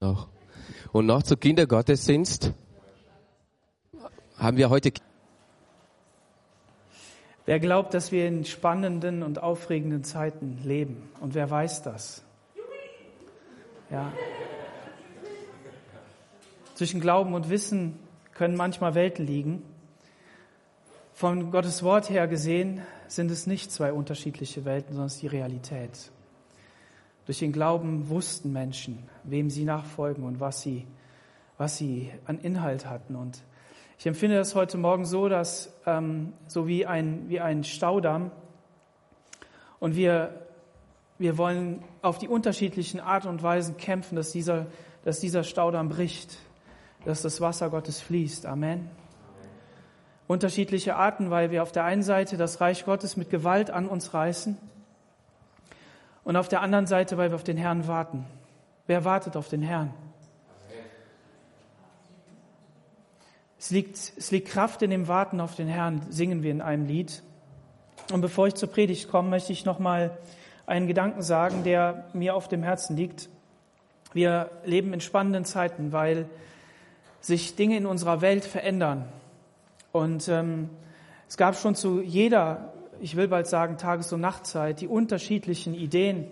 noch. Und noch zu Kindergottesdienst haben wir heute. Wer glaubt, dass wir in spannenden und aufregenden Zeiten leben? Und wer weiß das? Ja. Zwischen Glauben und Wissen können manchmal Welten liegen. Von Gottes Wort her gesehen sind es nicht zwei unterschiedliche Welten, sondern es ist die Realität. Durch den Glauben wussten Menschen, wem sie nachfolgen und was sie, was sie an Inhalt hatten. Und ich empfinde das heute Morgen so, dass ähm, so wie ein, wie ein Staudamm und wir, wir wollen auf die unterschiedlichen Art und Weisen kämpfen, dass dieser, dass dieser Staudamm bricht, dass das Wasser Gottes fließt. Amen. Unterschiedliche Arten, weil wir auf der einen Seite das Reich Gottes mit Gewalt an uns reißen und auf der anderen Seite, weil wir auf den Herrn warten. Wer wartet auf den Herrn? Es liegt, es liegt Kraft in dem Warten auf den Herrn, singen wir in einem Lied. Und bevor ich zur Predigt komme, möchte ich noch mal einen Gedanken sagen, der mir auf dem Herzen liegt. Wir leben in spannenden Zeiten, weil sich Dinge in unserer Welt verändern. Und ähm, es gab schon zu jeder ich will bald sagen, Tages- und Nachtzeit, die unterschiedlichen Ideen,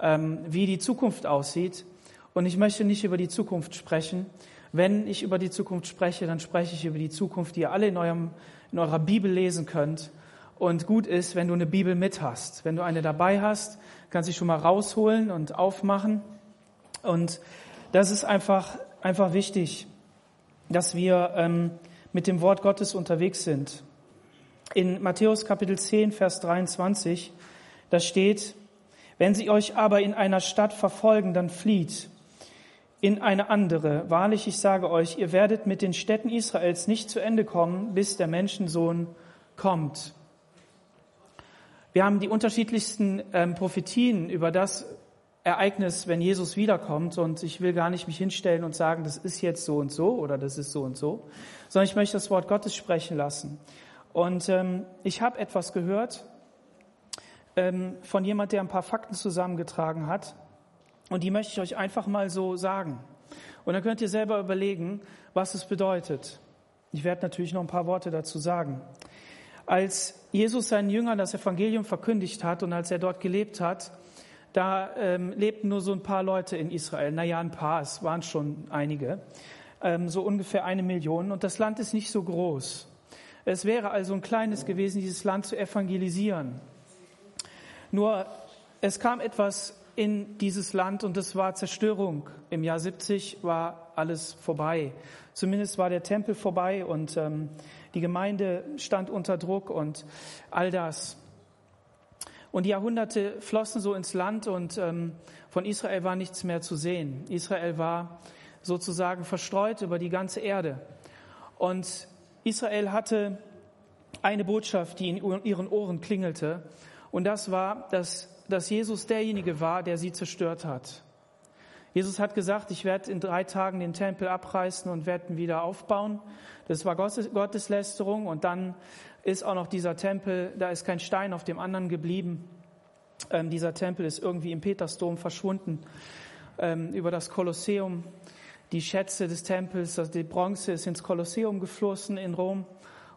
ähm, wie die Zukunft aussieht. Und ich möchte nicht über die Zukunft sprechen. Wenn ich über die Zukunft spreche, dann spreche ich über die Zukunft, die ihr alle in, eurem, in eurer Bibel lesen könnt. Und gut ist, wenn du eine Bibel mit hast. Wenn du eine dabei hast, kannst du sie schon mal rausholen und aufmachen. Und das ist einfach, einfach wichtig, dass wir ähm, mit dem Wort Gottes unterwegs sind. In Matthäus Kapitel 10, Vers 23, da steht, wenn sie euch aber in einer Stadt verfolgen, dann flieht in eine andere. Wahrlich, ich sage euch, ihr werdet mit den Städten Israels nicht zu Ende kommen, bis der Menschensohn kommt. Wir haben die unterschiedlichsten ähm, Prophetien über das Ereignis, wenn Jesus wiederkommt. Und ich will gar nicht mich hinstellen und sagen, das ist jetzt so und so oder das ist so und so, sondern ich möchte das Wort Gottes sprechen lassen. Und ähm, ich habe etwas gehört ähm, von jemand, der ein paar Fakten zusammengetragen hat. Und die möchte ich euch einfach mal so sagen. Und dann könnt ihr selber überlegen, was es bedeutet. Ich werde natürlich noch ein paar Worte dazu sagen. Als Jesus seinen Jüngern das Evangelium verkündigt hat und als er dort gelebt hat, da ähm, lebten nur so ein paar Leute in Israel. Naja, ein paar, es waren schon einige. Ähm, so ungefähr eine Million. Und das Land ist nicht so groß. Es wäre also ein kleines gewesen, dieses Land zu evangelisieren. Nur es kam etwas in dieses Land und es war Zerstörung. Im Jahr 70 war alles vorbei. Zumindest war der Tempel vorbei und ähm, die Gemeinde stand unter Druck und all das. Und die Jahrhunderte flossen so ins Land und ähm, von Israel war nichts mehr zu sehen. Israel war sozusagen verstreut über die ganze Erde. Und Israel hatte eine Botschaft, die in ihren Ohren klingelte. Und das war, dass, dass Jesus derjenige war, der sie zerstört hat. Jesus hat gesagt, ich werde in drei Tagen den Tempel abreißen und werde ihn wieder aufbauen. Das war Gotteslästerung. Und dann ist auch noch dieser Tempel, da ist kein Stein auf dem anderen geblieben. Ähm, dieser Tempel ist irgendwie im Petersdom verschwunden. Ähm, über das Kolosseum die Schätze des Tempels, also die Bronze ist ins Kolosseum geflossen in Rom.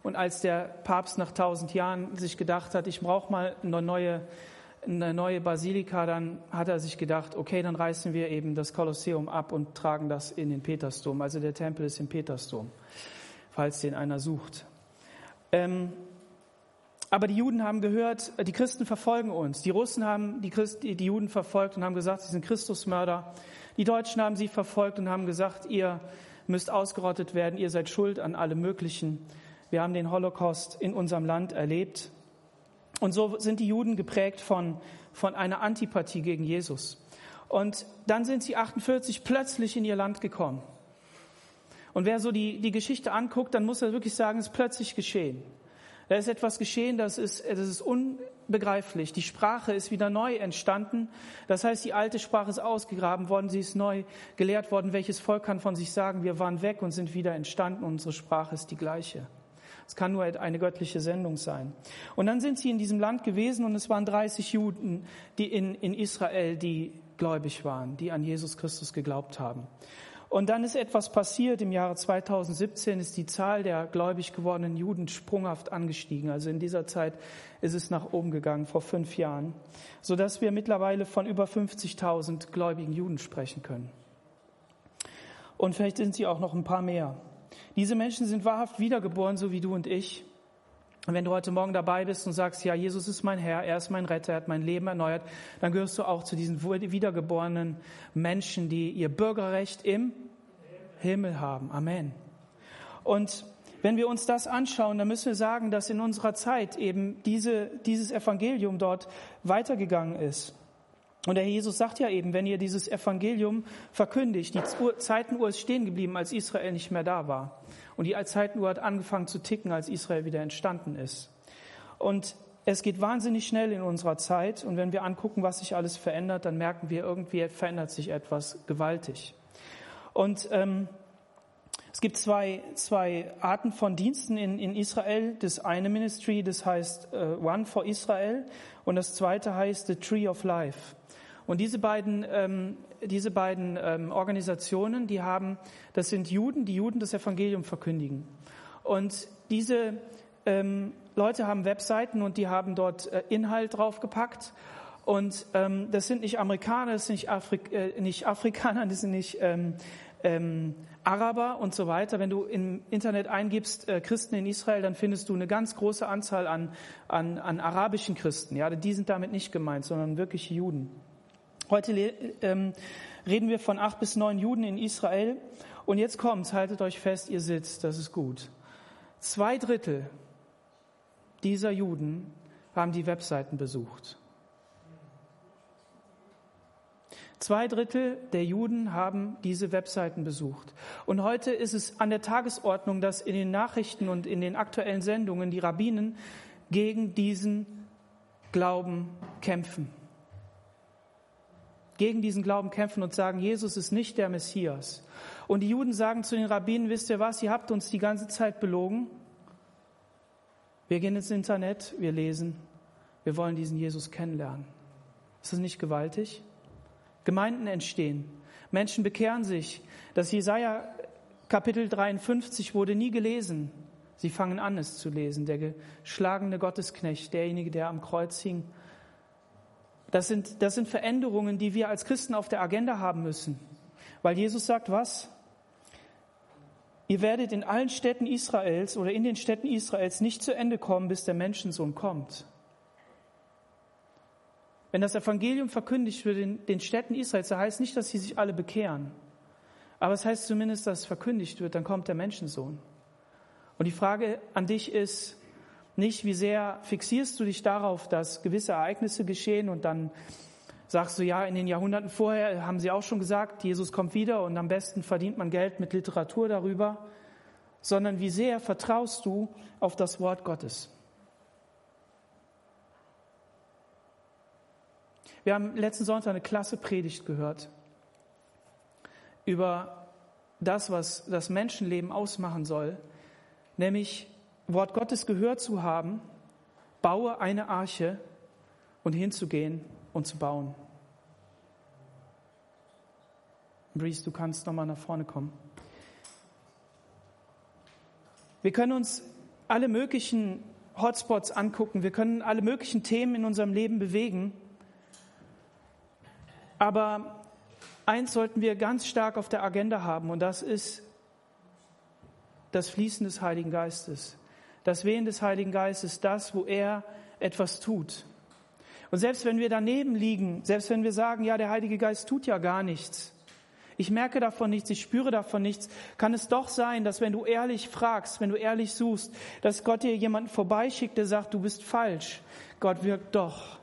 Und als der Papst nach tausend Jahren sich gedacht hat, ich brauche mal eine neue, eine neue Basilika, dann hat er sich gedacht, okay, dann reißen wir eben das Kolosseum ab und tragen das in den Petersdom. Also der Tempel ist im Petersdom, falls den einer sucht. Ähm, aber die Juden haben gehört, die Christen verfolgen uns. Die Russen haben die, Christ, die Juden verfolgt und haben gesagt, sie sind Christusmörder. Die Deutschen haben sie verfolgt und haben gesagt, ihr müsst ausgerottet werden, ihr seid schuld an allem Möglichen. Wir haben den Holocaust in unserem Land erlebt. Und so sind die Juden geprägt von, von einer Antipathie gegen Jesus. Und dann sind sie 48 plötzlich in ihr Land gekommen. Und wer so die, die Geschichte anguckt, dann muss er wirklich sagen, es ist plötzlich geschehen. Da ist etwas geschehen, das ist, das ist un, begreiflich. Die Sprache ist wieder neu entstanden. Das heißt, die alte Sprache ist ausgegraben worden, sie ist neu gelehrt worden. Welches Volk kann von sich sagen, wir waren weg und sind wieder entstanden, unsere Sprache ist die gleiche. Es kann nur eine göttliche Sendung sein. Und dann sind sie in diesem Land gewesen und es waren 30 Juden, die in, in Israel, die gläubig waren, die an Jesus Christus geglaubt haben. Und dann ist etwas passiert. Im Jahre 2017 ist die Zahl der gläubig gewordenen Juden sprunghaft angestiegen. Also in dieser Zeit ist es nach oben gegangen, vor fünf Jahren, sodass wir mittlerweile von über 50.000 gläubigen Juden sprechen können. Und vielleicht sind sie auch noch ein paar mehr. Diese Menschen sind wahrhaft wiedergeboren, so wie du und ich. Und wenn du heute Morgen dabei bist und sagst, ja, Jesus ist mein Herr, er ist mein Retter, er hat mein Leben erneuert, dann gehörst du auch zu diesen wiedergeborenen Menschen, die ihr Bürgerrecht im Himmel haben. Amen. Und wenn wir uns das anschauen, dann müssen wir sagen, dass in unserer Zeit eben diese, dieses Evangelium dort weitergegangen ist. Und der Jesus sagt ja eben, wenn ihr dieses Evangelium verkündigt, die Zeitenuhr ist stehen geblieben, als Israel nicht mehr da war. Und die Zeitenuhr hat angefangen zu ticken, als Israel wieder entstanden ist. Und es geht wahnsinnig schnell in unserer Zeit. Und wenn wir angucken, was sich alles verändert, dann merken wir, irgendwie verändert sich etwas gewaltig. Und ähm, es gibt zwei, zwei Arten von Diensten in, in Israel. Das eine Ministry, das heißt uh, One for Israel und das zweite heißt The Tree of Life. Und diese beiden, ähm, diese beiden ähm, Organisationen, die haben, das sind Juden, die Juden das Evangelium verkündigen. Und diese ähm, Leute haben Webseiten und die haben dort äh, Inhalt draufgepackt. Und ähm, das sind nicht Amerikaner, das sind nicht, Afrik äh, nicht Afrikaner, das sind nicht ähm, ähm, Araber und so weiter. Wenn du im Internet eingibst äh, Christen in Israel, dann findest du eine ganz große Anzahl an, an, an arabischen Christen. Ja, die sind damit nicht gemeint, sondern wirklich Juden. Heute ähm, reden wir von acht bis neun Juden in Israel. Und jetzt kommt's, haltet euch fest, ihr sitzt, das ist gut. Zwei Drittel dieser Juden haben die Webseiten besucht. Zwei Drittel der Juden haben diese Webseiten besucht. Und heute ist es an der Tagesordnung, dass in den Nachrichten und in den aktuellen Sendungen die Rabbinen gegen diesen Glauben kämpfen gegen diesen Glauben kämpfen und sagen, Jesus ist nicht der Messias. Und die Juden sagen zu den Rabbinen, wisst ihr was, ihr habt uns die ganze Zeit belogen. Wir gehen ins Internet, wir lesen, wir wollen diesen Jesus kennenlernen. Ist das nicht gewaltig? Gemeinden entstehen, Menschen bekehren sich. Das Jesaja Kapitel 53 wurde nie gelesen. Sie fangen an, es zu lesen. Der geschlagene Gottesknecht, derjenige, der am Kreuz hing, das sind, das sind Veränderungen, die wir als Christen auf der Agenda haben müssen. Weil Jesus sagt, was? Ihr werdet in allen Städten Israels oder in den Städten Israels nicht zu Ende kommen, bis der Menschensohn kommt. Wenn das Evangelium verkündigt wird in den Städten Israels, da heißt nicht, dass sie sich alle bekehren. Aber es heißt zumindest, dass es verkündigt wird, dann kommt der Menschensohn. Und die Frage an dich ist, nicht, wie sehr fixierst du dich darauf, dass gewisse Ereignisse geschehen und dann sagst du, ja, in den Jahrhunderten vorher haben sie auch schon gesagt, Jesus kommt wieder und am besten verdient man Geld mit Literatur darüber, sondern wie sehr vertraust du auf das Wort Gottes? Wir haben letzten Sonntag eine klasse Predigt gehört über das, was das Menschenleben ausmachen soll, nämlich Wort Gottes gehört zu haben, baue eine Arche und hinzugehen und zu bauen. Breeze, du kannst nochmal nach vorne kommen. Wir können uns alle möglichen Hotspots angucken, wir können alle möglichen Themen in unserem Leben bewegen, aber eins sollten wir ganz stark auf der Agenda haben und das ist das Fließen des Heiligen Geistes das Wehen des Heiligen Geistes, das, wo er etwas tut. Und selbst wenn wir daneben liegen, selbst wenn wir sagen, ja, der Heilige Geist tut ja gar nichts, ich merke davon nichts, ich spüre davon nichts, kann es doch sein, dass wenn du ehrlich fragst, wenn du ehrlich suchst, dass Gott dir jemanden vorbeischickt, der sagt, du bist falsch. Gott wirkt doch.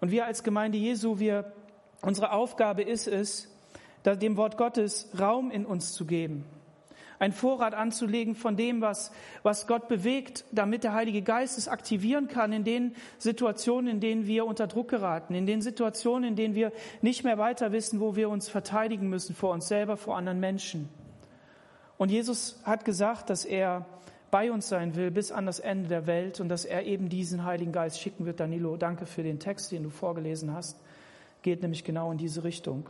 Und wir als Gemeinde Jesu, wir, unsere Aufgabe ist es, dem Wort Gottes Raum in uns zu geben. Ein Vorrat anzulegen von dem, was, was Gott bewegt, damit der Heilige Geist es aktivieren kann in den Situationen, in denen wir unter Druck geraten, in den Situationen, in denen wir nicht mehr weiter wissen, wo wir uns verteidigen müssen vor uns selber, vor anderen Menschen. Und Jesus hat gesagt, dass er bei uns sein will bis an das Ende der Welt und dass er eben diesen Heiligen Geist schicken wird. Danilo, danke für den Text, den du vorgelesen hast. Geht nämlich genau in diese Richtung.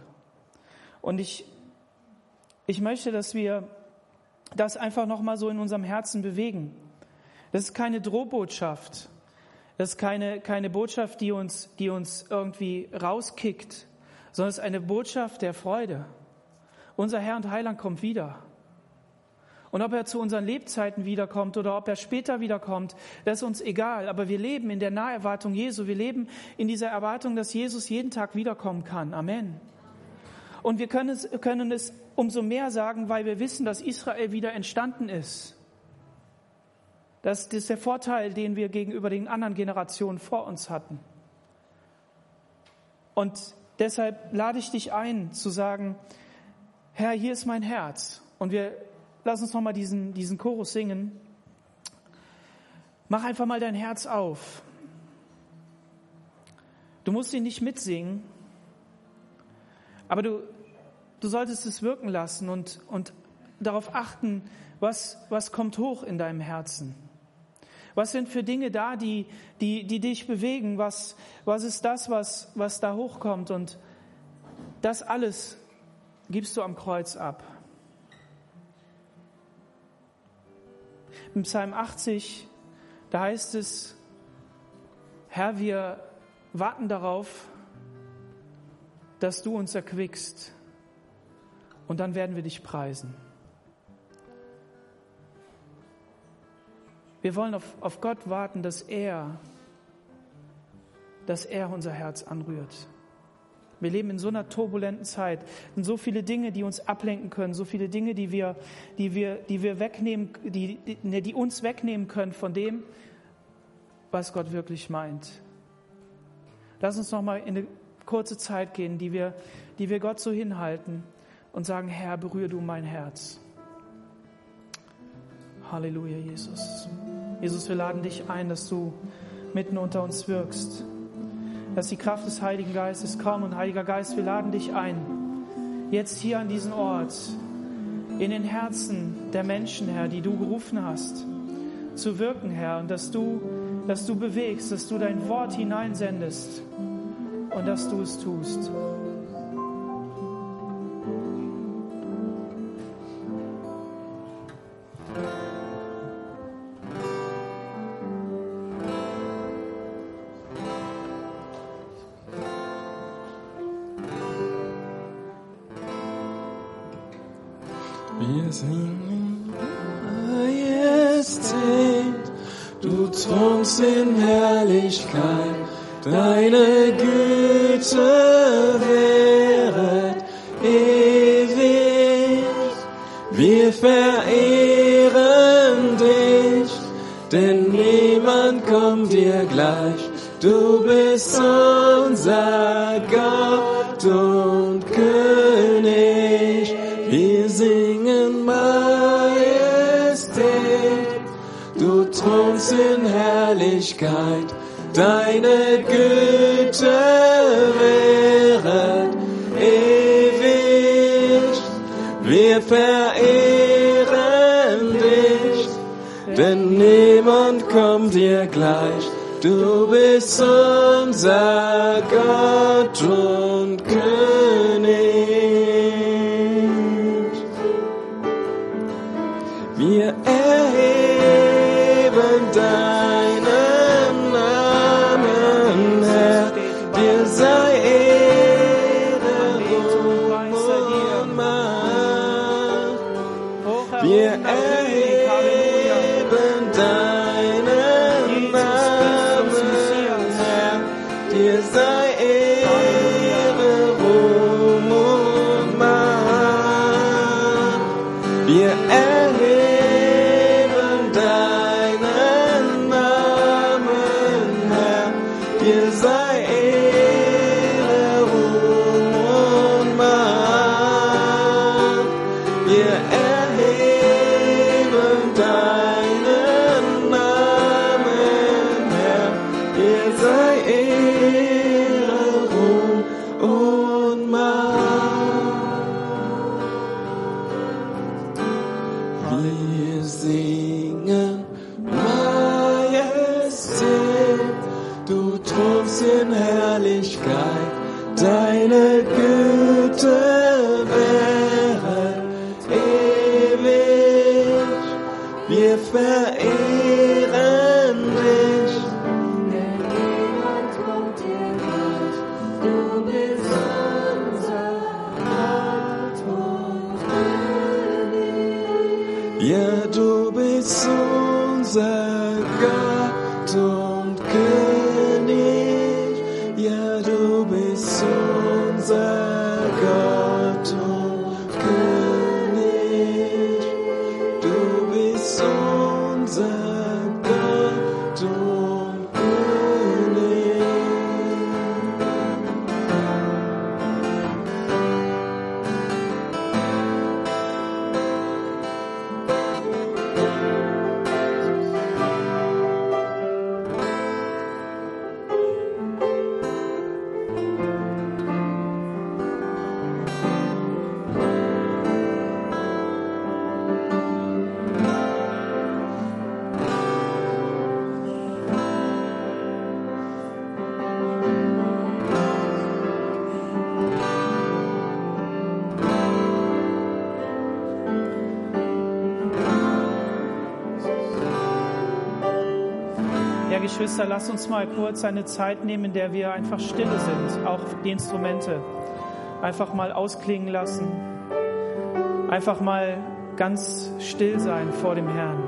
Und ich, ich möchte, dass wir das einfach nochmal so in unserem Herzen bewegen. Das ist keine Drohbotschaft. Das ist keine, keine Botschaft, die uns, die uns irgendwie rauskickt, sondern es ist eine Botschaft der Freude. Unser Herr und Heiland kommt wieder. Und ob er zu unseren Lebzeiten wiederkommt oder ob er später wiederkommt, das ist uns egal. Aber wir leben in der Naherwartung Jesu. Wir leben in dieser Erwartung, dass Jesus jeden Tag wiederkommen kann. Amen. Und wir können es, können es umso mehr sagen, weil wir wissen, dass Israel wieder entstanden ist. Das ist der Vorteil, den wir gegenüber den anderen Generationen vor uns hatten. Und deshalb lade ich dich ein, zu sagen, Herr, hier ist mein Herz. Und wir Lass uns nochmal diesen, diesen Chorus singen. Mach einfach mal dein Herz auf. Du musst ihn nicht mitsingen, aber du, du solltest es wirken lassen und, und darauf achten, was, was kommt hoch in deinem Herzen. Was sind für Dinge da, die, die, die dich bewegen? Was, was ist das, was, was da hochkommt? Und das alles gibst du am Kreuz ab. Im Psalm 80, da heißt es, Herr, wir warten darauf, dass du uns erquickst und dann werden wir dich preisen. Wir wollen auf, auf Gott warten, dass er, dass er unser Herz anrührt. Wir leben in so einer turbulenten Zeit. Sind so viele Dinge, die uns ablenken können, so viele Dinge, die wir, die wir, die wir wegnehmen, die, die, die uns wegnehmen können von dem, was Gott wirklich meint. Lass uns noch mal in eine kurze Zeit gehen, die wir, die wir Gott so hinhalten und sagen, Herr, berühre du mein Herz. Halleluja, Jesus. Jesus, wir laden dich ein, dass du mitten unter uns wirkst dass die Kraft des Heiligen Geistes kommt. Und Heiliger Geist, wir laden dich ein, jetzt hier an diesen Ort, in den Herzen der Menschen, Herr, die du gerufen hast, zu wirken, Herr, und dass du, dass du bewegst, dass du dein Wort hineinsendest und dass du es tust. Geschwister, lasst uns mal kurz eine Zeit nehmen, in der wir einfach stille sind, auch die Instrumente. Einfach mal ausklingen lassen. Einfach mal ganz still sein vor dem Herrn.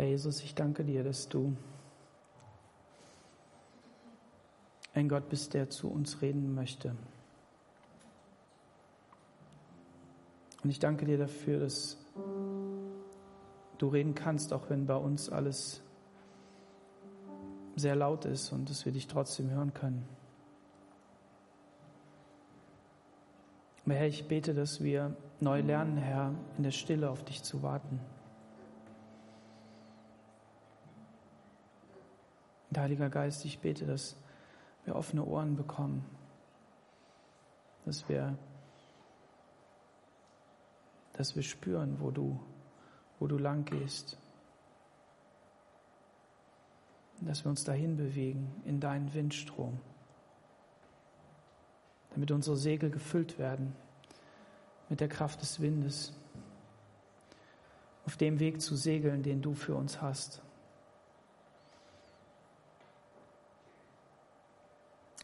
Herr Jesus, ich danke dir, dass du ein Gott bist, der zu uns reden möchte. Und ich danke dir dafür, dass du reden kannst, auch wenn bei uns alles sehr laut ist und dass wir dich trotzdem hören können. Aber Herr, ich bete, dass wir neu lernen, Herr, in der Stille auf dich zu warten. Und Heiliger Geist, ich bete, dass wir offene Ohren bekommen, dass wir, dass wir spüren, wo du, wo du lang gehst, dass wir uns dahin bewegen in deinen Windstrom, damit unsere Segel gefüllt werden mit der Kraft des Windes, auf dem Weg zu segeln, den du für uns hast.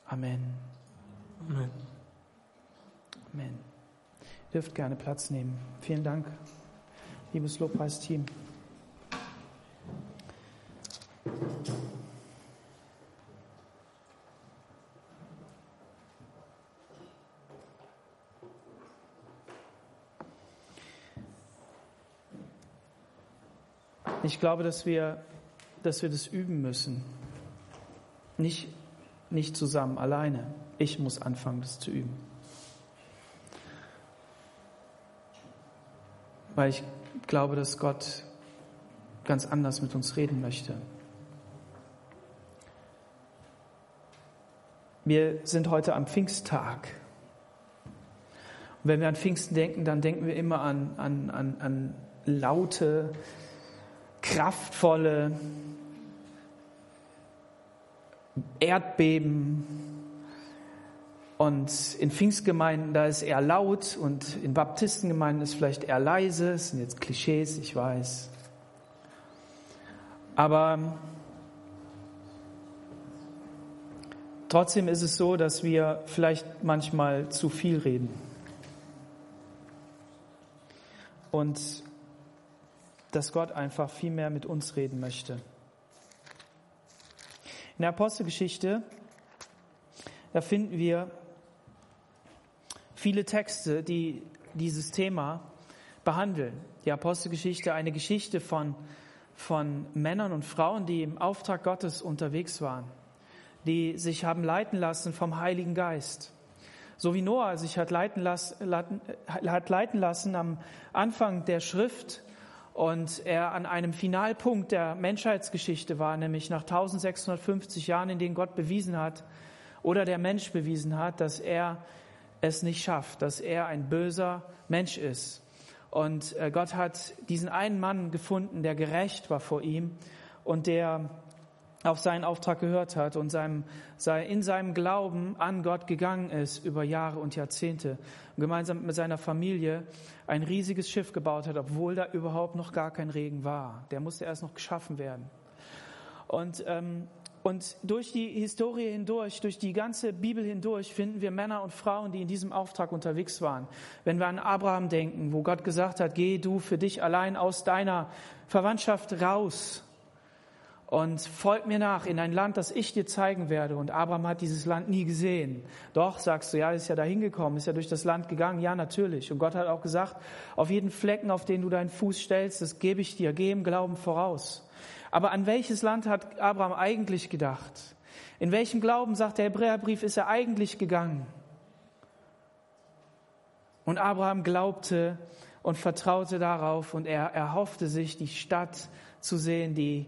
Amen. Amen. Amen. Ihr dürft gerne Platz nehmen. Vielen Dank, liebes Lobpreisteam. Ich glaube, dass wir, dass wir das üben müssen. Nicht nicht zusammen, alleine. Ich muss anfangen, das zu üben. Weil ich glaube, dass Gott ganz anders mit uns reden möchte. Wir sind heute am Pfingsttag. Und wenn wir an Pfingsten denken, dann denken wir immer an, an, an, an laute, kraftvolle Erdbeben. Und in Pfingstgemeinden, da ist eher laut und in Baptistengemeinden ist vielleicht eher leise. Das sind jetzt Klischees, ich weiß. Aber trotzdem ist es so, dass wir vielleicht manchmal zu viel reden. Und dass Gott einfach viel mehr mit uns reden möchte. In der Apostelgeschichte, da finden wir viele Texte, die dieses Thema behandeln. Die Apostelgeschichte, eine Geschichte von, von Männern und Frauen, die im Auftrag Gottes unterwegs waren, die sich haben leiten lassen vom Heiligen Geist. So wie Noah sich hat leiten, lassen, hat leiten lassen am Anfang der Schrift und er an einem Finalpunkt der Menschheitsgeschichte war, nämlich nach 1650 Jahren, in denen Gott bewiesen hat oder der Mensch bewiesen hat, dass er es nicht schafft, dass er ein böser Mensch ist. Und äh, Gott hat diesen einen Mann gefunden, der gerecht war vor ihm und der auf seinen Auftrag gehört hat und seinem, in seinem Glauben an Gott gegangen ist über Jahre und Jahrzehnte und gemeinsam mit seiner Familie ein riesiges Schiff gebaut hat, obwohl da überhaupt noch gar kein Regen war. Der musste erst noch geschaffen werden. Und, ähm, und durch die Historie hindurch, durch die ganze Bibel hindurch finden wir Männer und Frauen, die in diesem Auftrag unterwegs waren. Wenn wir an Abraham denken, wo Gott gesagt hat, geh du für dich allein aus deiner Verwandtschaft raus und folg mir nach in ein Land, das ich dir zeigen werde. Und Abraham hat dieses Land nie gesehen. Doch, sagst du, ja, ist ja da hingekommen, ist ja durch das Land gegangen. Ja, natürlich. Und Gott hat auch gesagt, auf jeden Flecken, auf den du deinen Fuß stellst, das gebe ich dir, geh im Glauben voraus. Aber an welches Land hat Abraham eigentlich gedacht? In welchem Glauben, sagt der Hebräerbrief, ist er eigentlich gegangen? Und Abraham glaubte und vertraute darauf und er erhoffte sich, die Stadt zu sehen, die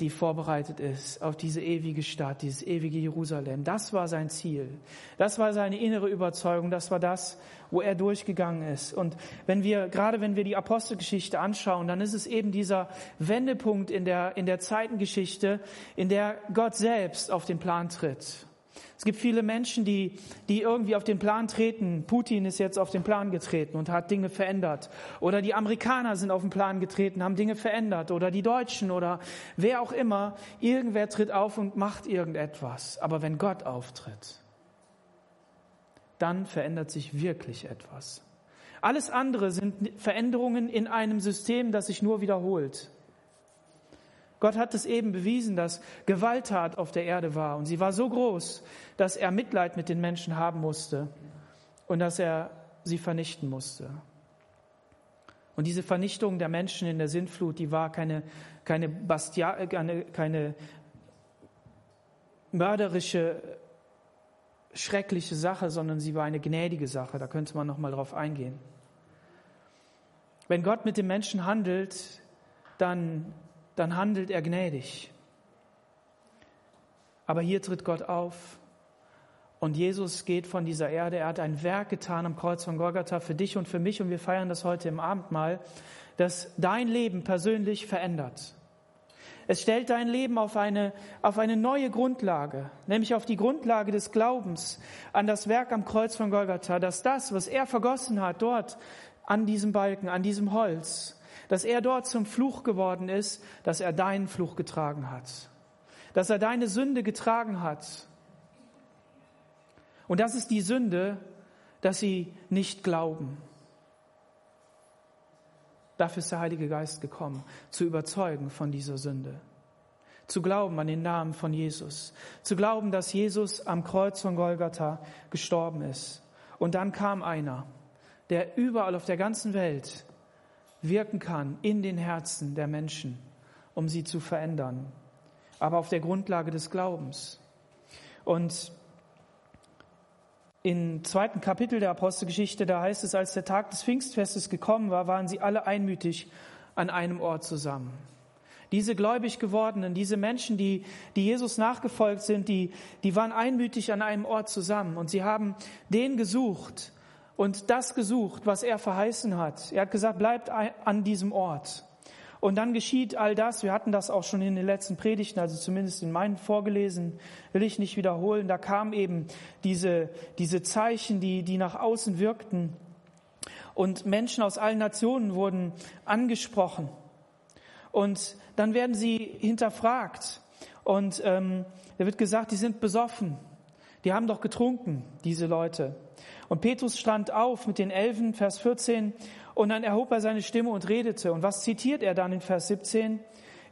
die vorbereitet ist auf diese ewige Stadt, dieses ewige Jerusalem. Das war sein Ziel. Das war seine innere Überzeugung. Das war das, wo er durchgegangen ist. Und wenn wir, gerade wenn wir die Apostelgeschichte anschauen, dann ist es eben dieser Wendepunkt in der, in der Zeitengeschichte, in der Gott selbst auf den Plan tritt. Es gibt viele Menschen, die, die irgendwie auf den Plan treten. Putin ist jetzt auf den Plan getreten und hat Dinge verändert. Oder die Amerikaner sind auf den Plan getreten, haben Dinge verändert. Oder die Deutschen oder wer auch immer. Irgendwer tritt auf und macht irgendetwas. Aber wenn Gott auftritt, dann verändert sich wirklich etwas. Alles andere sind Veränderungen in einem System, das sich nur wiederholt. Gott hat es eben bewiesen, dass Gewalttat auf der Erde war und sie war so groß, dass er Mitleid mit den Menschen haben musste und dass er sie vernichten musste. Und diese Vernichtung der Menschen in der Sintflut, die war keine, keine, Bastia, keine, keine mörderische, schreckliche Sache, sondern sie war eine gnädige Sache. Da könnte man noch mal drauf eingehen. Wenn Gott mit dem Menschen handelt, dann dann handelt er gnädig. Aber hier tritt Gott auf und Jesus geht von dieser Erde. Er hat ein Werk getan am Kreuz von Golgatha für dich und für mich und wir feiern das heute im Abendmahl, das dein Leben persönlich verändert. Es stellt dein Leben auf eine, auf eine neue Grundlage, nämlich auf die Grundlage des Glaubens an das Werk am Kreuz von Golgatha, dass das, was er vergossen hat dort an diesem Balken, an diesem Holz, dass er dort zum Fluch geworden ist, dass er deinen Fluch getragen hat, dass er deine Sünde getragen hat. Und das ist die Sünde, dass sie nicht glauben. Dafür ist der Heilige Geist gekommen, zu überzeugen von dieser Sünde. Zu glauben an den Namen von Jesus. Zu glauben, dass Jesus am Kreuz von Golgatha gestorben ist. Und dann kam einer, der überall auf der ganzen Welt wirken kann in den Herzen der Menschen, um sie zu verändern, aber auf der Grundlage des Glaubens. Und im zweiten Kapitel der Apostelgeschichte, da heißt es, als der Tag des Pfingstfestes gekommen war, waren sie alle einmütig an einem Ort zusammen. Diese gläubig gewordenen, diese Menschen, die, die Jesus nachgefolgt sind, die, die waren einmütig an einem Ort zusammen und sie haben den gesucht und das gesucht, was er verheißen hat. Er hat gesagt, bleibt an diesem Ort. Und dann geschieht all das, wir hatten das auch schon in den letzten Predigten, also zumindest in meinen vorgelesen, will ich nicht wiederholen, da kamen eben diese, diese Zeichen, die, die nach außen wirkten. Und Menschen aus allen Nationen wurden angesprochen. Und dann werden sie hinterfragt. Und ähm, da wird gesagt, die sind besoffen. Die haben doch getrunken, diese Leute. Und Petrus stand auf mit den Elfen, Vers 14, und dann erhob er seine Stimme und redete. Und was zitiert er dann in Vers 17?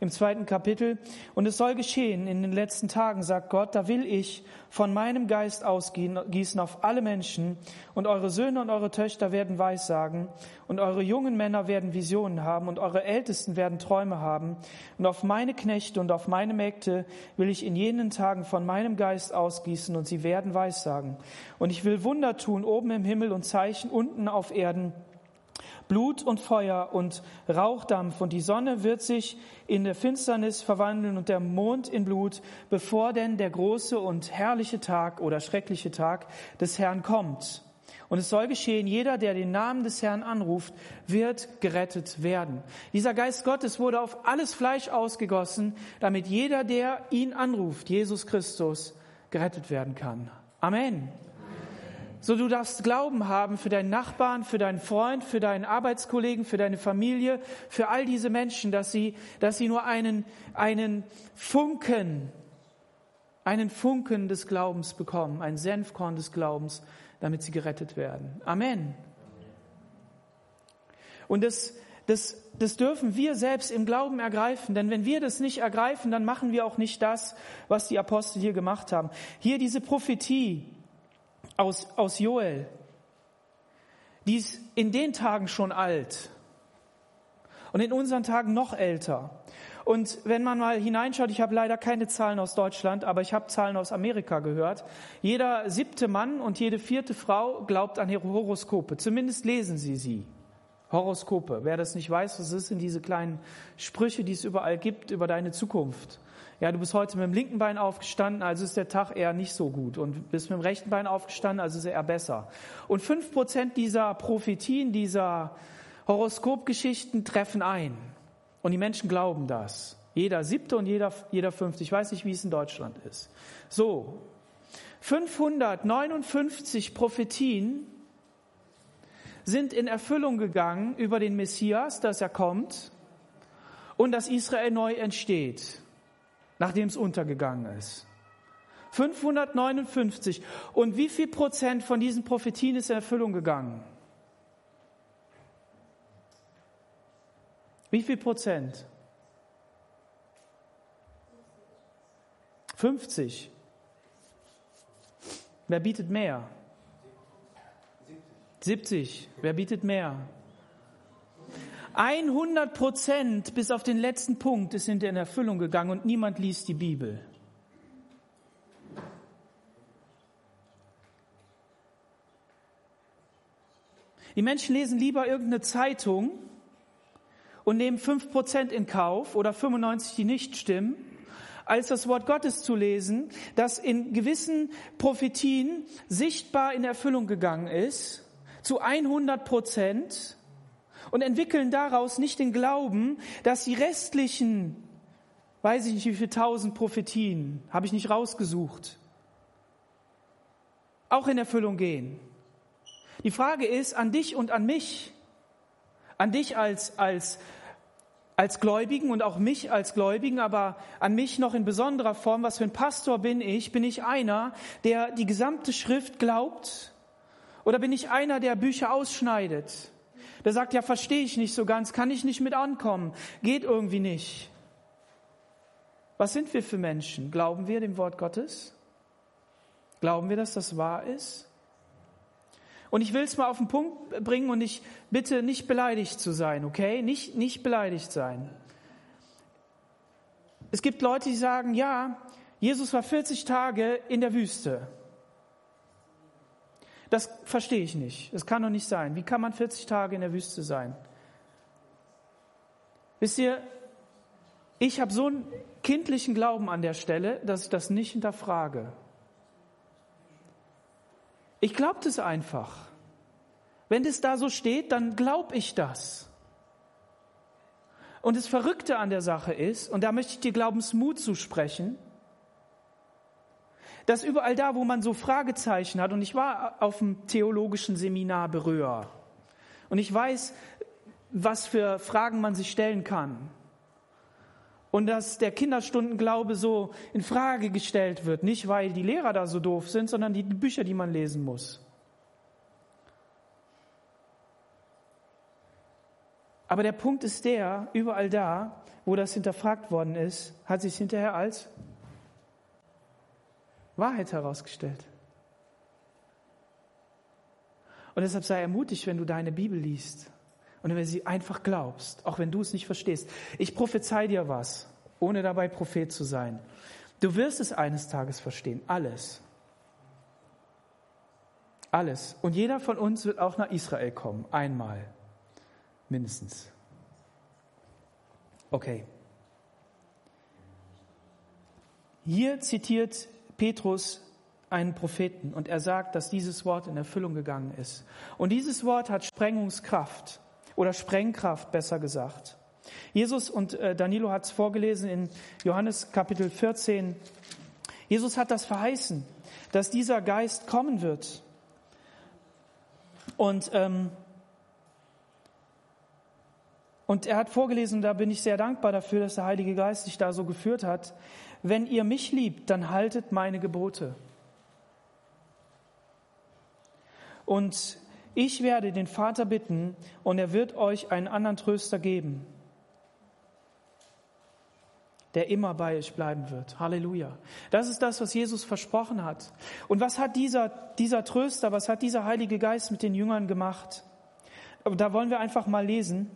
Im zweiten Kapitel. Und es soll geschehen in den letzten Tagen, sagt Gott, da will ich von meinem Geist ausgießen auf alle Menschen. Und eure Söhne und eure Töchter werden Weissagen. Und eure jungen Männer werden Visionen haben. Und eure Ältesten werden Träume haben. Und auf meine Knechte und auf meine Mägde will ich in jenen Tagen von meinem Geist ausgießen. Und sie werden Weissagen. Und ich will Wunder tun oben im Himmel und Zeichen unten auf Erden Blut und Feuer und Rauchdampf und die Sonne wird sich in der Finsternis verwandeln und der Mond in Blut, bevor denn der große und herrliche Tag oder schreckliche Tag des Herrn kommt. Und es soll geschehen, jeder, der den Namen des Herrn anruft, wird gerettet werden. Dieser Geist Gottes wurde auf alles Fleisch ausgegossen, damit jeder, der ihn anruft, Jesus Christus, gerettet werden kann. Amen. So, du darfst Glauben haben für deinen Nachbarn, für deinen Freund, für deinen Arbeitskollegen, für deine Familie, für all diese Menschen, dass sie, dass sie nur einen, einen Funken, einen Funken des Glaubens bekommen, ein Senfkorn des Glaubens, damit sie gerettet werden. Amen. Und das, das, das dürfen wir selbst im Glauben ergreifen, denn wenn wir das nicht ergreifen, dann machen wir auch nicht das, was die Apostel hier gemacht haben. Hier diese Prophetie, aus, aus Joel. Die ist in den Tagen schon alt und in unseren Tagen noch älter. Und wenn man mal hineinschaut, ich habe leider keine Zahlen aus Deutschland, aber ich habe Zahlen aus Amerika gehört. Jeder siebte Mann und jede vierte Frau glaubt an Horoskope. Zumindest lesen sie sie. Horoskope. Wer das nicht weiß, was ist, sind diese kleinen Sprüche, die es überall gibt über deine Zukunft. Ja, du bist heute mit dem linken Bein aufgestanden, also ist der Tag eher nicht so gut. Und bist mit dem rechten Bein aufgestanden, also ist er eher besser. Und fünf Prozent dieser Prophetien, dieser Horoskopgeschichten treffen ein. Und die Menschen glauben das. Jeder siebte und jeder, jeder fünfte. Ich weiß nicht, wie es in Deutschland ist. So. 559 Prophetien sind in Erfüllung gegangen über den Messias, dass er kommt und dass Israel neu entsteht nachdem es untergegangen ist. 559. Und wie viel Prozent von diesen Prophetien ist in Erfüllung gegangen? Wie viel Prozent? 50. Wer bietet mehr? 70. Wer bietet mehr? 100 Prozent bis auf den letzten Punkt ist in Erfüllung gegangen und niemand liest die Bibel. Die Menschen lesen lieber irgendeine Zeitung und nehmen 5 Prozent in Kauf oder 95, die nicht stimmen, als das Wort Gottes zu lesen, das in gewissen Prophetien sichtbar in Erfüllung gegangen ist, zu 100 Prozent und entwickeln daraus nicht den Glauben, dass die restlichen, weiß ich nicht wie viele tausend Prophetien, habe ich nicht rausgesucht, auch in Erfüllung gehen. Die Frage ist an dich und an mich, an dich als, als, als Gläubigen und auch mich als Gläubigen, aber an mich noch in besonderer Form, was für ein Pastor bin ich? Bin ich einer, der die gesamte Schrift glaubt? Oder bin ich einer, der Bücher ausschneidet? Der sagt, ja, verstehe ich nicht so ganz, kann ich nicht mit ankommen, geht irgendwie nicht. Was sind wir für Menschen? Glauben wir dem Wort Gottes? Glauben wir, dass das wahr ist? Und ich will es mal auf den Punkt bringen und ich bitte nicht beleidigt zu sein, okay? Nicht, nicht beleidigt sein. Es gibt Leute, die sagen, ja, Jesus war 40 Tage in der Wüste. Das verstehe ich nicht. Das kann doch nicht sein. Wie kann man 40 Tage in der Wüste sein? Wisst ihr, ich habe so einen kindlichen Glauben an der Stelle, dass ich das nicht hinterfrage. Ich glaube das einfach. Wenn das da so steht, dann glaube ich das. Und das Verrückte an der Sache ist, und da möchte ich dir Glaubensmut zusprechen, dass überall da, wo man so Fragezeichen hat, und ich war auf dem theologischen Seminar Berührer, und ich weiß, was für Fragen man sich stellen kann. Und dass der Kinderstundenglaube so in Frage gestellt wird, nicht weil die Lehrer da so doof sind, sondern die Bücher, die man lesen muss. Aber der Punkt ist der, überall da, wo das hinterfragt worden ist, hat sich hinterher als Wahrheit herausgestellt. Und deshalb sei ermutigt, wenn du deine Bibel liest und wenn du sie einfach glaubst, auch wenn du es nicht verstehst. Ich prophezei dir was, ohne dabei Prophet zu sein. Du wirst es eines Tages verstehen, alles. Alles. Und jeder von uns wird auch nach Israel kommen, einmal mindestens. Okay. Hier zitiert Petrus einen Propheten und er sagt, dass dieses Wort in Erfüllung gegangen ist. Und dieses Wort hat Sprengungskraft oder Sprengkraft besser gesagt. Jesus und äh, Danilo hat es vorgelesen in Johannes Kapitel 14. Jesus hat das verheißen, dass dieser Geist kommen wird. Und ähm, und er hat vorgelesen, da bin ich sehr dankbar dafür, dass der Heilige Geist sich da so geführt hat. Wenn ihr mich liebt, dann haltet meine Gebote. Und ich werde den Vater bitten und er wird euch einen anderen Tröster geben, der immer bei euch bleiben wird. Halleluja. Das ist das, was Jesus versprochen hat. Und was hat dieser, dieser Tröster, was hat dieser Heilige Geist mit den Jüngern gemacht? Da wollen wir einfach mal lesen.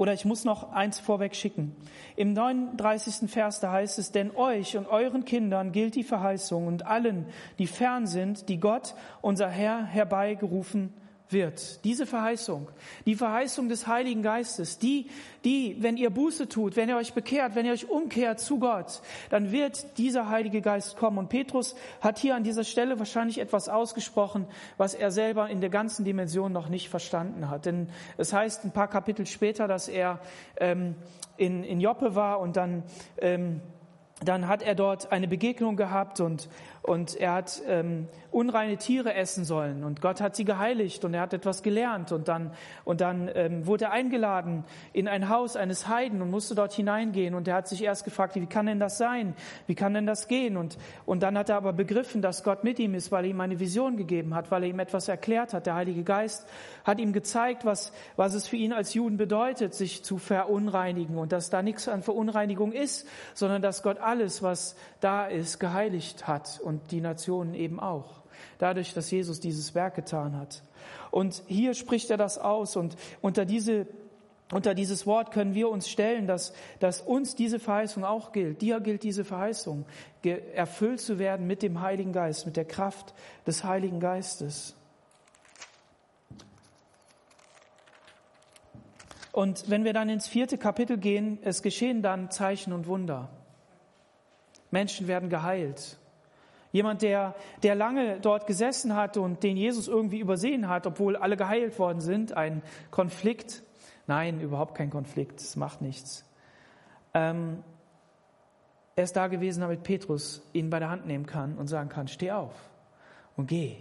Oder ich muss noch eins vorweg schicken. Im 39. Vers, da heißt es, denn euch und euren Kindern gilt die Verheißung und allen, die fern sind, die Gott, unser Herr, herbeigerufen wird. Diese Verheißung, die Verheißung des Heiligen Geistes, die, die, wenn ihr Buße tut, wenn ihr euch bekehrt, wenn ihr euch umkehrt zu Gott, dann wird dieser Heilige Geist kommen. Und Petrus hat hier an dieser Stelle wahrscheinlich etwas ausgesprochen, was er selber in der ganzen Dimension noch nicht verstanden hat. Denn es heißt ein paar Kapitel später, dass er ähm, in, in Joppe war und dann ähm, dann hat er dort eine Begegnung gehabt und, und er hat ähm, unreine Tiere essen sollen und Gott hat sie geheiligt und er hat etwas gelernt und dann und dann ähm, wurde er eingeladen in ein Haus eines Heiden und musste dort hineingehen und er hat sich erst gefragt, wie kann denn das sein? Wie kann denn das gehen? Und und dann hat er aber begriffen, dass Gott mit ihm ist, weil er ihm eine Vision gegeben hat, weil er ihm etwas erklärt hat. Der Heilige Geist hat ihm gezeigt, was was es für ihn als Juden bedeutet, sich zu verunreinigen und dass da nichts an Verunreinigung ist, sondern dass Gott alles, was da ist, geheiligt hat und die Nationen eben auch. Dadurch, dass Jesus dieses Werk getan hat. Und hier spricht er das aus und unter diese unter dieses Wort können wir uns stellen, dass, dass uns diese Verheißung auch gilt. Dir gilt diese Verheißung, erfüllt zu werden mit dem Heiligen Geist, mit der Kraft des Heiligen Geistes. Und wenn wir dann ins vierte Kapitel gehen, es geschehen dann Zeichen und Wunder. Menschen werden geheilt. Jemand, der, der lange dort gesessen hat und den Jesus irgendwie übersehen hat, obwohl alle geheilt worden sind. Ein Konflikt. Nein, überhaupt kein Konflikt. Es macht nichts. Ähm, er ist da gewesen, damit Petrus ihn bei der Hand nehmen kann und sagen kann, steh auf und geh.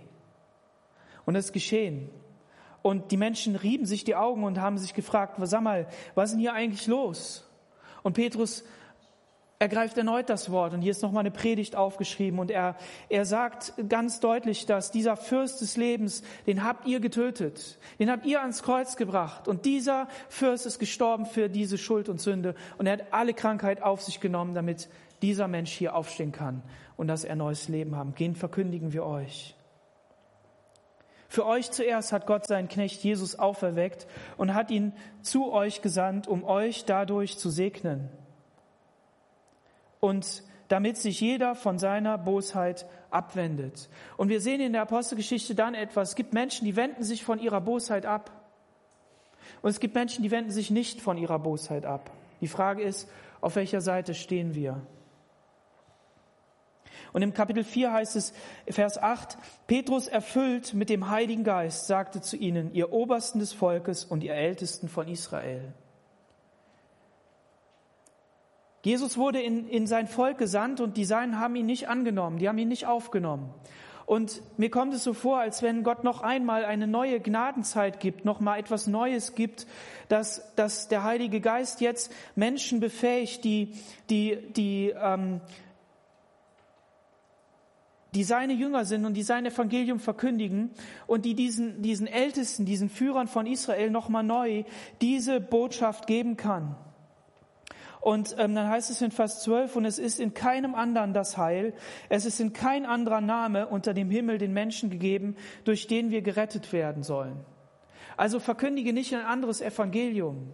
Und es ist geschehen. Und die Menschen rieben sich die Augen und haben sich gefragt, sag mal, was ist denn hier eigentlich los? Und Petrus er greift erneut das Wort und hier ist nochmal eine Predigt aufgeschrieben und er, er sagt ganz deutlich, dass dieser Fürst des Lebens, den habt ihr getötet, den habt ihr ans Kreuz gebracht und dieser Fürst ist gestorben für diese Schuld und Sünde und er hat alle Krankheit auf sich genommen, damit dieser Mensch hier aufstehen kann und dass er neues Leben haben. Gehen verkündigen wir euch. Für euch zuerst hat Gott seinen Knecht Jesus auferweckt und hat ihn zu euch gesandt, um euch dadurch zu segnen und damit sich jeder von seiner Bosheit abwendet. Und wir sehen in der Apostelgeschichte dann etwas. Es gibt Menschen, die wenden sich von ihrer Bosheit ab. Und es gibt Menschen, die wenden sich nicht von ihrer Bosheit ab. Die Frage ist, auf welcher Seite stehen wir? Und im Kapitel 4 heißt es, Vers 8, Petrus erfüllt mit dem Heiligen Geist sagte zu ihnen, ihr Obersten des Volkes und ihr Ältesten von Israel. Jesus wurde in, in sein Volk gesandt und die Seinen haben ihn nicht angenommen, die haben ihn nicht aufgenommen. Und mir kommt es so vor, als wenn Gott noch einmal eine neue Gnadenzeit gibt, noch mal etwas Neues gibt, dass, dass der Heilige Geist jetzt Menschen befähigt, die, die, die, ähm, die seine Jünger sind und die sein Evangelium verkündigen und die diesen, diesen Ältesten, diesen Führern von Israel noch mal neu diese Botschaft geben kann. Und ähm, dann heißt es in Vers 12, und es ist in keinem anderen das Heil, es ist in kein anderer Name unter dem Himmel den Menschen gegeben, durch den wir gerettet werden sollen. Also verkündige nicht ein anderes Evangelium.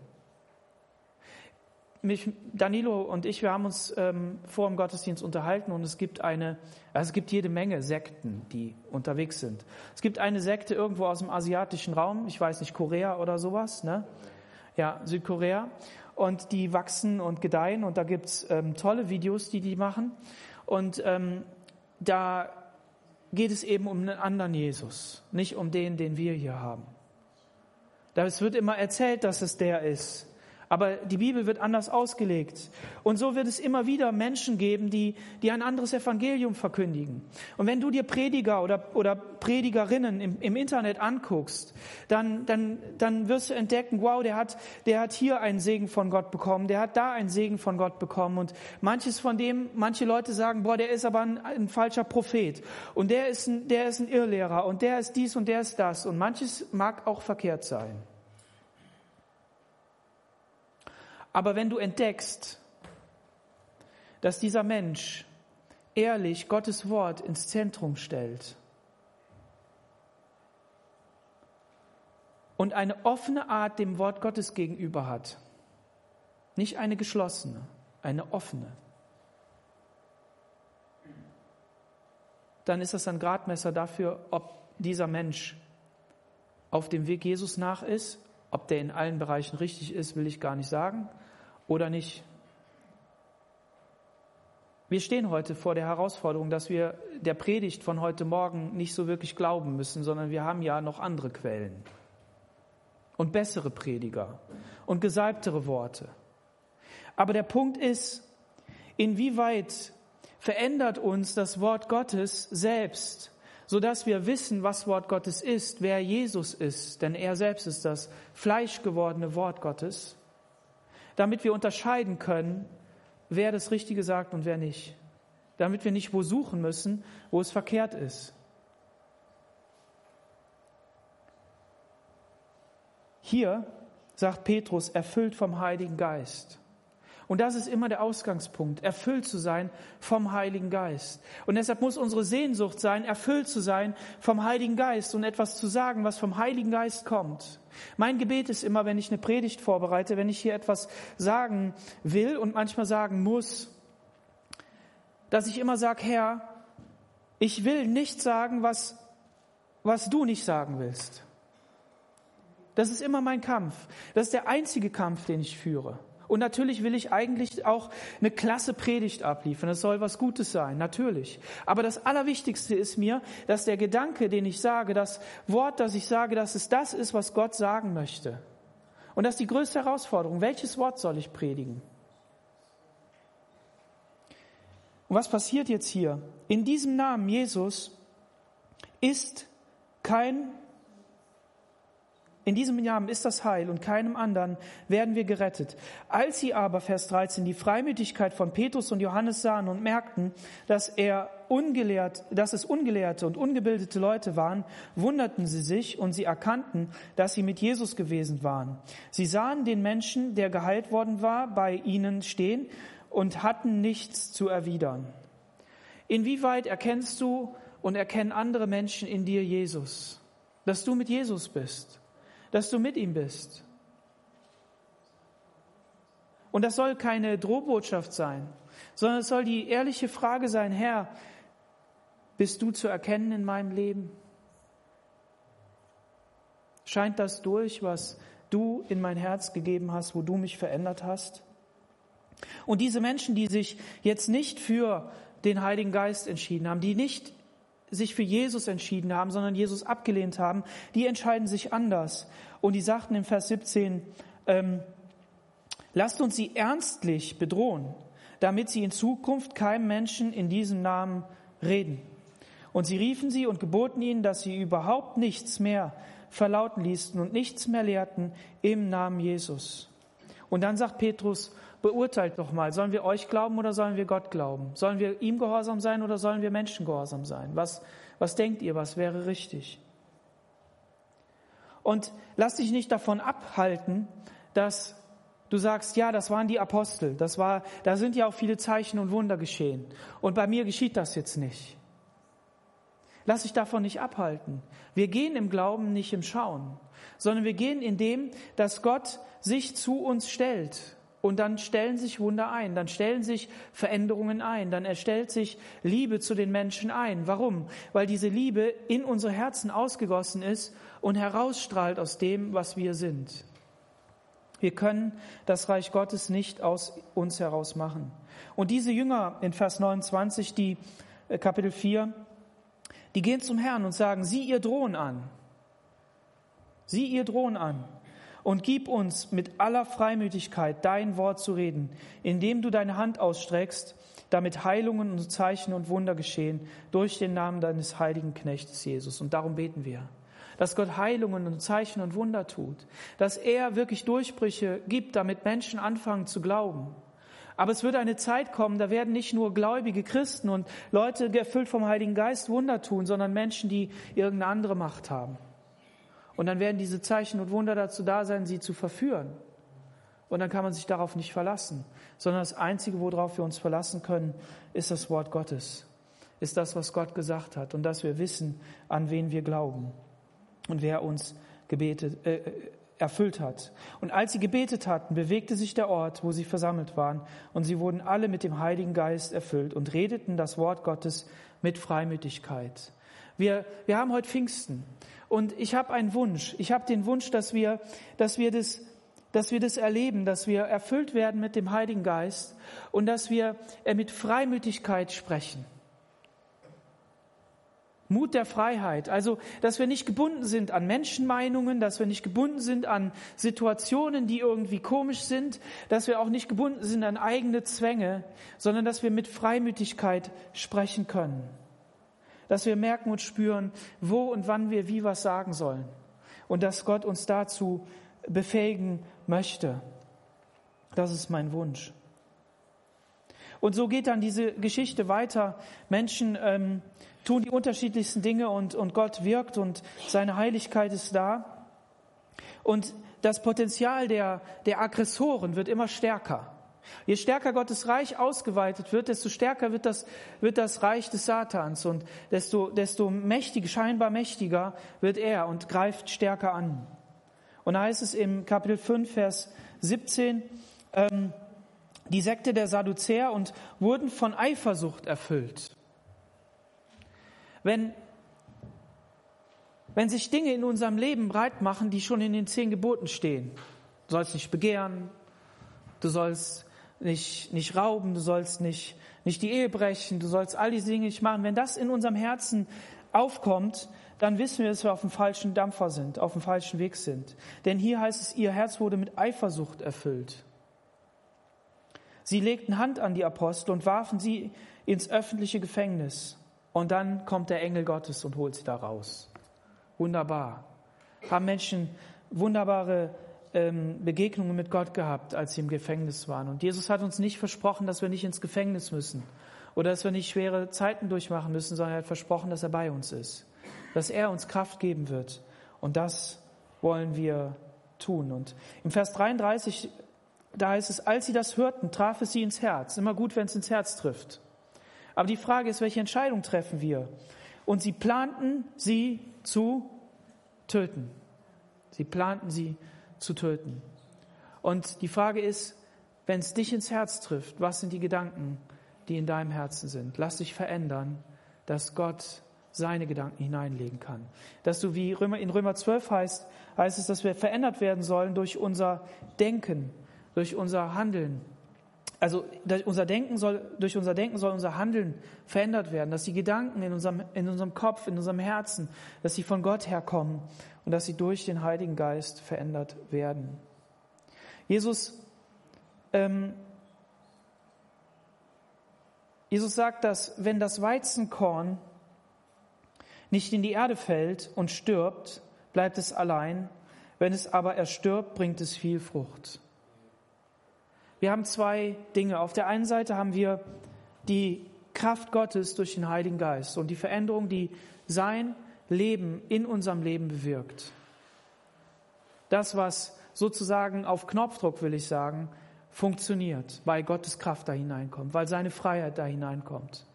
Mich, Danilo und ich, wir haben uns ähm, vor dem Gottesdienst unterhalten und es gibt eine, also es gibt jede Menge Sekten, die unterwegs sind. Es gibt eine Sekte irgendwo aus dem asiatischen Raum, ich weiß nicht, Korea oder sowas, ne? Ja, Südkorea und die wachsen und gedeihen und da gibt's ähm, tolle Videos, die die machen und ähm, da geht es eben um einen anderen Jesus, nicht um den, den wir hier haben. Da es wird immer erzählt, dass es der ist. Aber die Bibel wird anders ausgelegt. Und so wird es immer wieder Menschen geben, die, die ein anderes Evangelium verkündigen. Und wenn du dir Prediger oder, oder Predigerinnen im, im Internet anguckst, dann, dann, dann wirst du entdecken, wow, der hat, der hat hier einen Segen von Gott bekommen, der hat da einen Segen von Gott bekommen. Und manches von dem, manche Leute sagen, boah, der ist aber ein, ein falscher Prophet. Und der ist ein, der ist ein Irrlehrer. Und der ist dies und der ist das. Und manches mag auch verkehrt sein. Aber wenn du entdeckst, dass dieser Mensch ehrlich Gottes Wort ins Zentrum stellt und eine offene Art dem Wort Gottes gegenüber hat, nicht eine geschlossene, eine offene, dann ist das ein Gradmesser dafür, ob dieser Mensch auf dem Weg Jesus nach ist, ob der in allen Bereichen richtig ist, will ich gar nicht sagen, oder nicht. Wir stehen heute vor der Herausforderung, dass wir der Predigt von heute Morgen nicht so wirklich glauben müssen, sondern wir haben ja noch andere Quellen und bessere Prediger und gesalbtere Worte. Aber der Punkt ist, inwieweit verändert uns das Wort Gottes selbst, so dass wir wissen, was Wort Gottes ist, wer Jesus ist, denn er selbst ist das fleischgewordene Wort Gottes damit wir unterscheiden können, wer das Richtige sagt und wer nicht. Damit wir nicht wo suchen müssen, wo es verkehrt ist. Hier sagt Petrus, erfüllt vom Heiligen Geist. Und das ist immer der Ausgangspunkt, erfüllt zu sein vom Heiligen Geist. Und deshalb muss unsere Sehnsucht sein, erfüllt zu sein vom Heiligen Geist und etwas zu sagen, was vom Heiligen Geist kommt. Mein Gebet ist immer, wenn ich eine Predigt vorbereite, wenn ich hier etwas sagen will und manchmal sagen muss, dass ich immer sage, Herr, ich will nicht sagen, was, was du nicht sagen willst. Das ist immer mein Kampf. Das ist der einzige Kampf, den ich führe. Und natürlich will ich eigentlich auch eine klasse Predigt abliefern. Das soll was Gutes sein, natürlich. Aber das Allerwichtigste ist mir, dass der Gedanke, den ich sage, das Wort, das ich sage, dass es das ist, was Gott sagen möchte. Und das ist die größte Herausforderung. Welches Wort soll ich predigen? Und was passiert jetzt hier? In diesem Namen Jesus ist kein in diesem Namen ist das Heil und keinem anderen werden wir gerettet. Als sie aber, Vers 13, die Freimütigkeit von Petrus und Johannes sahen und merkten, dass er ungelehrt, dass es ungelehrte und ungebildete Leute waren, wunderten sie sich und sie erkannten, dass sie mit Jesus gewesen waren. Sie sahen den Menschen, der geheilt worden war, bei ihnen stehen und hatten nichts zu erwidern. Inwieweit erkennst du und erkennen andere Menschen in dir Jesus? Dass du mit Jesus bist? Dass du mit ihm bist. Und das soll keine Drohbotschaft sein. sondern es soll die ehrliche Frage sein, Herr, bist du zu erkennen in meinem Leben? Scheint das durch, was du in mein Herz gegeben hast, wo du mich verändert hast? Und diese Menschen, die sich jetzt nicht für den Heiligen Geist entschieden haben, die nicht sich für Jesus entschieden haben, sondern Jesus abgelehnt haben, die entscheiden sich anders. Und die sagten im Vers 17, ähm, lasst uns sie ernstlich bedrohen, damit sie in Zukunft keinem Menschen in diesem Namen reden. Und sie riefen sie und geboten ihnen, dass sie überhaupt nichts mehr verlauten ließen und nichts mehr lehrten im Namen Jesus. Und dann sagt Petrus, beurteilt doch mal, sollen wir euch glauben oder sollen wir Gott glauben? Sollen wir ihm gehorsam sein oder sollen wir Menschen gehorsam sein? Was, was denkt ihr, was wäre richtig? Und lass dich nicht davon abhalten, dass du sagst, ja, das waren die Apostel, das war, da sind ja auch viele Zeichen und Wunder geschehen. Und bei mir geschieht das jetzt nicht. Lass dich davon nicht abhalten. Wir gehen im Glauben nicht im Schauen, sondern wir gehen in dem, dass Gott sich zu uns stellt. Und dann stellen sich Wunder ein, dann stellen sich Veränderungen ein, dann erstellt sich Liebe zu den Menschen ein. Warum? Weil diese Liebe in unsere Herzen ausgegossen ist und herausstrahlt aus dem, was wir sind. Wir können das Reich Gottes nicht aus uns heraus machen. Und diese Jünger in Vers 29, die äh, Kapitel 4, die gehen zum Herrn und sagen, sieh ihr Drohen an. Sieh ihr Drohen an und gib uns mit aller Freimütigkeit dein Wort zu reden, indem du deine Hand ausstreckst, damit Heilungen und Zeichen und Wunder geschehen durch den Namen deines heiligen Knechtes Jesus. Und darum beten wir, dass Gott Heilungen und Zeichen und Wunder tut, dass er wirklich Durchbrüche gibt, damit Menschen anfangen zu glauben. Aber es wird eine Zeit kommen, da werden nicht nur gläubige Christen und Leute erfüllt vom Heiligen Geist Wunder tun, sondern Menschen, die irgendeine andere Macht haben. Und dann werden diese Zeichen und Wunder dazu da sein, sie zu verführen. Und dann kann man sich darauf nicht verlassen, sondern das Einzige, worauf wir uns verlassen können, ist das Wort Gottes, ist das, was Gott gesagt hat und dass wir wissen, an wen wir glauben und wer uns gebetet, äh, erfüllt hat. Und als sie gebetet hatten, bewegte sich der Ort, wo sie versammelt waren, und sie wurden alle mit dem Heiligen Geist erfüllt und redeten das Wort Gottes mit Freimütigkeit. Wir, wir haben heute Pfingsten und ich habe einen Wunsch. Ich habe den Wunsch, dass wir, dass wir das dass wir das erleben, dass wir erfüllt werden mit dem Heiligen Geist und dass wir äh, mit Freimütigkeit sprechen. Mut der Freiheit. Also, dass wir nicht gebunden sind an Menschenmeinungen, dass wir nicht gebunden sind an Situationen, die irgendwie komisch sind, dass wir auch nicht gebunden sind an eigene Zwänge, sondern dass wir mit Freimütigkeit sprechen können. Dass wir merken und spüren, wo und wann wir wie was sagen sollen. Und dass Gott uns dazu befähigen möchte. Das ist mein Wunsch. Und so geht dann diese Geschichte weiter. Menschen ähm, tun die unterschiedlichsten Dinge und, und Gott wirkt und seine Heiligkeit ist da. Und das Potenzial der, der Aggressoren wird immer stärker. Je stärker Gottes Reich ausgeweitet wird, desto stärker wird das, wird das Reich des Satans und desto, desto mächtig, scheinbar mächtiger wird er und greift stärker an. Und da heißt es im Kapitel 5, Vers 17, ähm, die Sekte der Sadduzäer und wurden von Eifersucht erfüllt. Wenn, wenn sich Dinge in unserem Leben breit machen, die schon in den zehn Geboten stehen, du sollst nicht begehren, du sollst nicht, nicht rauben, du sollst nicht, nicht die Ehe brechen, du sollst all diese Dinge nicht machen. Wenn das in unserem Herzen aufkommt, dann wissen wir, dass wir auf dem falschen Dampfer sind, auf dem falschen Weg sind. Denn hier heißt es, ihr Herz wurde mit Eifersucht erfüllt. Sie legten Hand an die Apostel und warfen sie ins öffentliche Gefängnis. Und dann kommt der Engel Gottes und holt sie da raus. Wunderbar. Haben Menschen wunderbare Begegnungen mit Gott gehabt, als sie im Gefängnis waren. Und Jesus hat uns nicht versprochen, dass wir nicht ins Gefängnis müssen oder dass wir nicht schwere Zeiten durchmachen müssen, sondern er hat versprochen, dass er bei uns ist, dass er uns Kraft geben wird. Und das wollen wir tun. Und im Vers 33, da heißt es, als sie das hörten, traf es sie ins Herz. Immer gut, wenn es ins Herz trifft. Aber die Frage ist, welche Entscheidung treffen wir? Und sie planten, sie zu töten. Sie planten, sie zu töten. Und die Frage ist, wenn es dich ins Herz trifft, was sind die Gedanken, die in deinem Herzen sind? Lass dich verändern, dass Gott seine Gedanken hineinlegen kann. Dass du, wie in Römer 12 heißt, heißt es, dass wir verändert werden sollen durch unser Denken, durch unser Handeln. Also unser Denken soll, durch unser Denken soll unser Handeln verändert werden, dass die Gedanken in unserem, in unserem Kopf, in unserem Herzen, dass sie von Gott herkommen und dass sie durch den Heiligen Geist verändert werden. Jesus ähm, Jesus sagt, dass wenn das Weizenkorn nicht in die Erde fällt und stirbt, bleibt es allein. Wenn es aber erstirbt, bringt es viel Frucht. Wir haben zwei Dinge. Auf der einen Seite haben wir die Kraft Gottes durch den Heiligen Geist und die Veränderung, die sein Leben in unserem Leben bewirkt. Das, was sozusagen auf Knopfdruck, will ich sagen, funktioniert, weil Gottes Kraft da hineinkommt, weil seine Freiheit da hineinkommt.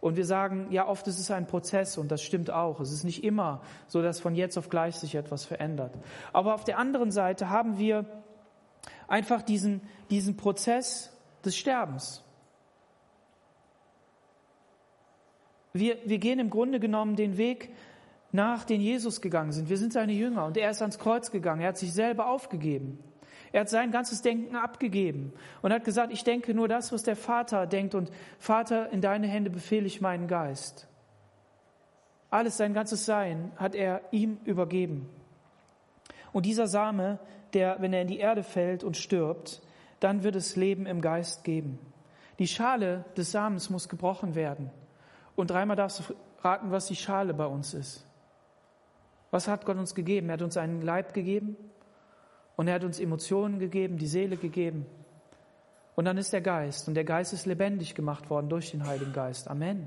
Und wir sagen, ja, oft ist es ein Prozess und das stimmt auch. Es ist nicht immer so, dass von jetzt auf gleich sich etwas verändert. Aber auf der anderen Seite haben wir einfach diesen, diesen Prozess des Sterbens. Wir, wir gehen im Grunde genommen den Weg nach, den Jesus gegangen sind. Wir sind seine Jünger und er ist ans Kreuz gegangen. Er hat sich selber aufgegeben. Er hat sein ganzes Denken abgegeben und hat gesagt, ich denke nur das, was der Vater denkt und Vater, in deine Hände befehle ich meinen Geist. Alles, sein ganzes Sein hat er ihm übergeben. Und dieser Same, der, wenn er in die Erde fällt und stirbt, dann wird es Leben im Geist geben. Die Schale des Samens muss gebrochen werden. Und dreimal darfst du raten, was die Schale bei uns ist. Was hat Gott uns gegeben? Er hat uns einen Leib gegeben, und er hat uns Emotionen gegeben, die Seele gegeben. Und dann ist der Geist. Und der Geist ist lebendig gemacht worden durch den Heiligen Geist. Amen.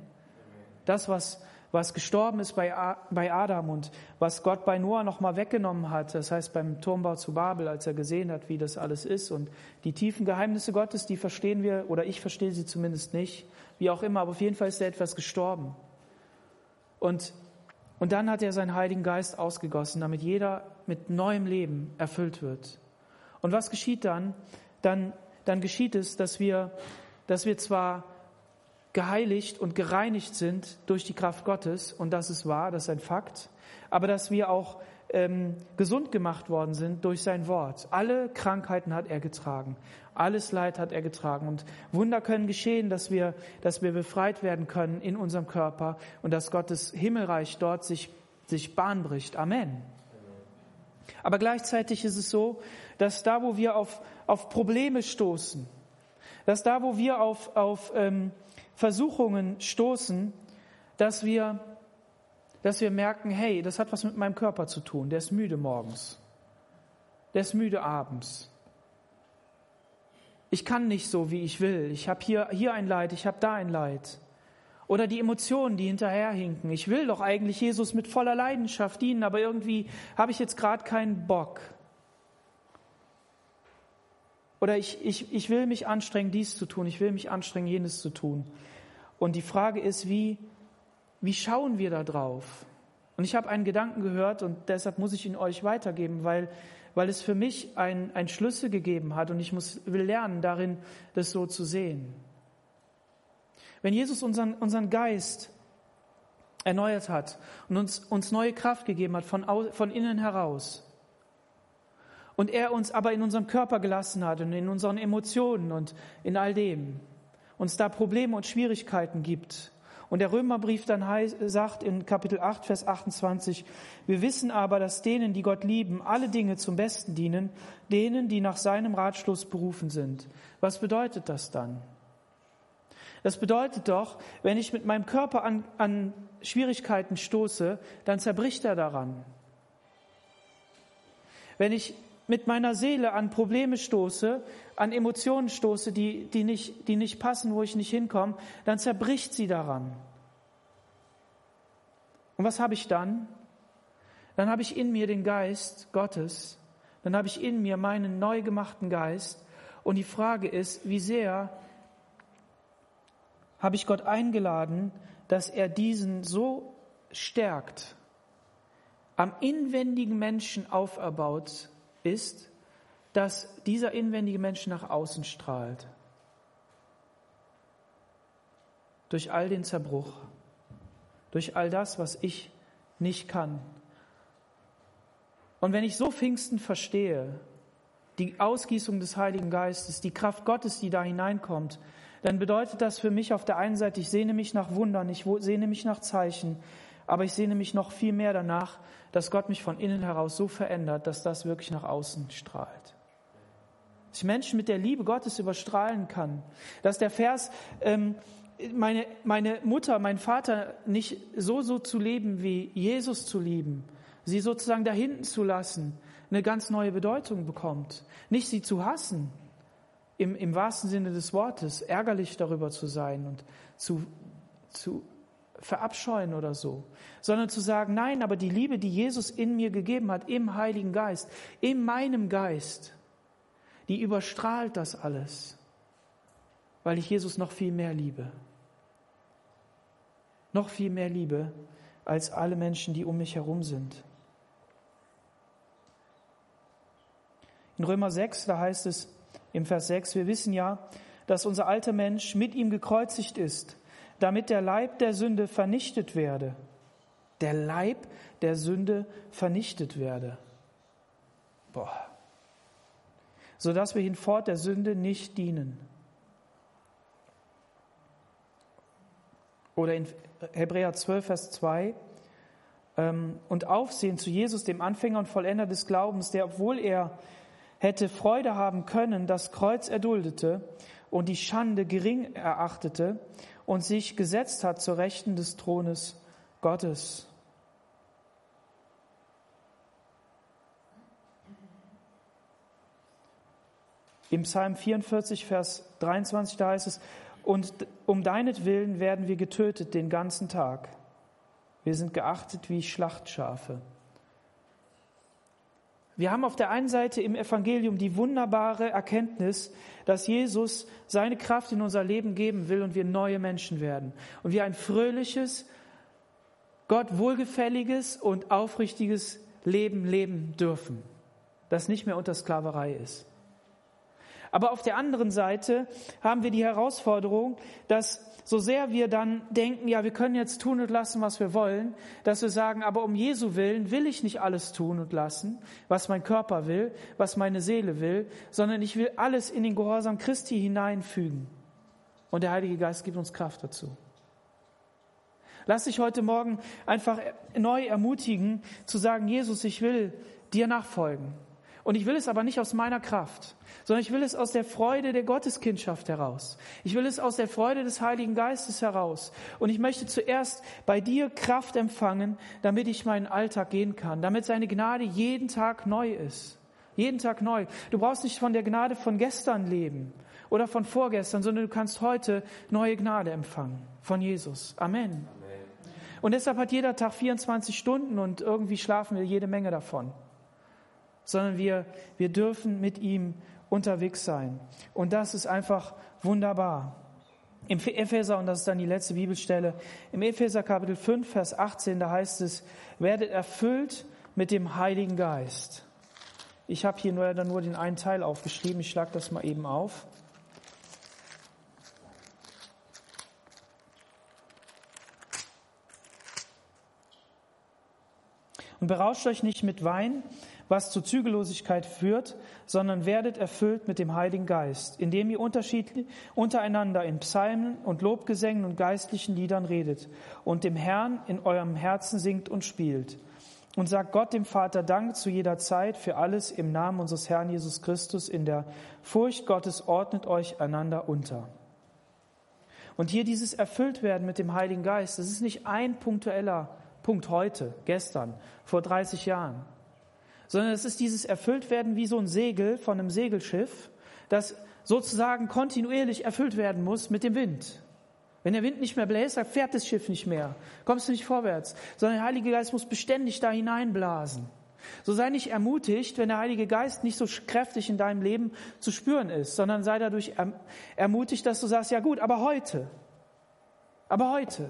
Das, was, was gestorben ist bei, bei Adam und was Gott bei Noah nochmal weggenommen hat, das heißt beim Turmbau zu Babel, als er gesehen hat, wie das alles ist. Und die tiefen Geheimnisse Gottes, die verstehen wir, oder ich verstehe sie zumindest nicht, wie auch immer, aber auf jeden Fall ist da etwas gestorben. Und und dann hat er seinen Heiligen Geist ausgegossen, damit jeder mit neuem Leben erfüllt wird. Und was geschieht dann? Dann, dann geschieht es, dass wir, dass wir zwar geheiligt und gereinigt sind durch die Kraft Gottes, und das ist wahr, das ist ein Fakt, aber dass wir auch ähm, gesund gemacht worden sind durch sein Wort. Alle Krankheiten hat er getragen. Alles Leid hat er getragen. Und Wunder können geschehen, dass wir, dass wir befreit werden können in unserem Körper und dass Gottes Himmelreich dort sich, sich Bahn bricht. Amen. Aber gleichzeitig ist es so, dass da, wo wir auf, auf Probleme stoßen, dass da, wo wir auf, auf ähm, Versuchungen stoßen, dass wir dass wir merken, hey, das hat was mit meinem Körper zu tun. Der ist müde morgens. Der ist müde abends. Ich kann nicht so, wie ich will. Ich habe hier, hier ein Leid, ich habe da ein Leid. Oder die Emotionen, die hinterherhinken. Ich will doch eigentlich Jesus mit voller Leidenschaft dienen, aber irgendwie habe ich jetzt gerade keinen Bock. Oder ich, ich, ich will mich anstrengen, dies zu tun, ich will mich anstrengen, jenes zu tun. Und die Frage ist, wie, wie schauen wir da drauf? Und ich habe einen Gedanken gehört und deshalb muss ich ihn euch weitergeben, weil, weil es für mich ein, ein Schlüssel gegeben hat und ich muss, will lernen, darin das so zu sehen. Wenn Jesus unseren, unseren Geist erneuert hat und uns, uns neue Kraft gegeben hat von, von innen heraus, und er uns aber in unserem Körper gelassen hat und in unseren Emotionen und in all dem, uns da Probleme und Schwierigkeiten gibt, und der Römerbrief dann sagt in Kapitel 8, Vers 28, wir wissen aber, dass denen, die Gott lieben, alle Dinge zum Besten dienen, denen, die nach seinem Ratschluss berufen sind. Was bedeutet das dann? Das bedeutet doch, wenn ich mit meinem Körper an, an Schwierigkeiten stoße, dann zerbricht er daran. Wenn ich mit meiner Seele an Probleme stoße, an Emotionen stoße, die, die, nicht, die nicht passen, wo ich nicht hinkomme, dann zerbricht sie daran. Und was habe ich dann? Dann habe ich in mir den Geist Gottes, dann habe ich in mir meinen neu gemachten Geist. Und die Frage ist, wie sehr habe ich Gott eingeladen, dass er diesen so stärkt, am inwendigen Menschen auferbaut, ist, dass dieser inwendige Mensch nach außen strahlt. Durch all den Zerbruch, durch all das, was ich nicht kann. Und wenn ich so Pfingsten verstehe, die Ausgießung des Heiligen Geistes, die Kraft Gottes, die da hineinkommt, dann bedeutet das für mich auf der einen Seite, ich sehne mich nach Wundern, ich sehne mich nach Zeichen, aber ich sehne mich noch viel mehr danach, dass Gott mich von innen heraus so verändert, dass das wirklich nach außen strahlt. Dass ich Menschen mit der Liebe Gottes überstrahlen kann. Dass der Vers, ähm, meine, meine Mutter, mein Vater nicht so, so zu leben, wie Jesus zu lieben, sie sozusagen da hinten zu lassen, eine ganz neue Bedeutung bekommt. Nicht sie zu hassen, im, im wahrsten Sinne des Wortes, ärgerlich darüber zu sein und zu, zu verabscheuen oder so, sondern zu sagen, nein, aber die Liebe, die Jesus in mir gegeben hat, im Heiligen Geist, in meinem Geist, die überstrahlt das alles, weil ich Jesus noch viel mehr liebe. Noch viel mehr liebe als alle Menschen, die um mich herum sind. In Römer 6, da heißt es im Vers 6, wir wissen ja, dass unser alter Mensch mit ihm gekreuzigt ist, damit der Leib der Sünde vernichtet werde. Der Leib der Sünde vernichtet werde. Boah. Sodass wir hinfort der Sünde nicht dienen. Oder in Hebräer 12, Vers 2, ähm, und Aufsehen zu Jesus, dem Anfänger und Vollender des Glaubens, der, obwohl er hätte Freude haben können, das Kreuz erduldete und die Schande gering erachtete und sich gesetzt hat zur Rechten des Thrones Gottes. Im Psalm 44, Vers 23, da heißt es, und um deinetwillen werden wir getötet den ganzen Tag. Wir sind geachtet wie Schlachtschafe. Wir haben auf der einen Seite im Evangelium die wunderbare Erkenntnis, dass Jesus seine Kraft in unser Leben geben will und wir neue Menschen werden. Und wir ein fröhliches, Gott wohlgefälliges und aufrichtiges Leben leben dürfen, das nicht mehr unter Sklaverei ist. Aber auf der anderen Seite haben wir die Herausforderung, dass so sehr wir dann denken, ja, wir können jetzt tun und lassen, was wir wollen, dass wir sagen, aber um Jesu willen will ich nicht alles tun und lassen, was mein Körper will, was meine Seele will, sondern ich will alles in den Gehorsam Christi hineinfügen. Und der Heilige Geist gibt uns Kraft dazu. Lass dich heute Morgen einfach neu ermutigen, zu sagen, Jesus, ich will dir nachfolgen. Und ich will es aber nicht aus meiner Kraft, sondern ich will es aus der Freude der Gotteskindschaft heraus. Ich will es aus der Freude des Heiligen Geistes heraus. Und ich möchte zuerst bei dir Kraft empfangen, damit ich meinen Alltag gehen kann, damit seine Gnade jeden Tag neu ist. Jeden Tag neu. Du brauchst nicht von der Gnade von gestern leben oder von vorgestern, sondern du kannst heute neue Gnade empfangen von Jesus. Amen. Und deshalb hat jeder Tag 24 Stunden und irgendwie schlafen wir jede Menge davon sondern wir, wir dürfen mit ihm unterwegs sein. Und das ist einfach wunderbar. Im Epheser, und das ist dann die letzte Bibelstelle, im Epheser Kapitel 5, Vers 18, da heißt es, werdet erfüllt mit dem Heiligen Geist. Ich habe hier nur, nur den einen Teil aufgeschrieben, ich schlage das mal eben auf. Und berauscht euch nicht mit Wein, was zu Zügellosigkeit führt, sondern werdet erfüllt mit dem Heiligen Geist, indem ihr untereinander in Psalmen und Lobgesängen und geistlichen Liedern redet und dem Herrn in eurem Herzen singt und spielt. Und sagt Gott dem Vater Dank zu jeder Zeit für alles im Namen unseres Herrn Jesus Christus. In der Furcht Gottes ordnet euch einander unter. Und hier dieses Erfülltwerden mit dem Heiligen Geist, das ist nicht ein punktueller Punkt heute, gestern, vor 30 Jahren, sondern es ist dieses Erfülltwerden wie so ein Segel von einem Segelschiff, das sozusagen kontinuierlich erfüllt werden muss mit dem Wind. Wenn der Wind nicht mehr bläst, dann fährt das Schiff nicht mehr, kommst du nicht vorwärts, sondern der Heilige Geist muss beständig da hineinblasen. So sei nicht ermutigt, wenn der Heilige Geist nicht so kräftig in deinem Leben zu spüren ist, sondern sei dadurch erm-, ermutigt, dass du sagst, ja gut, aber heute, aber heute,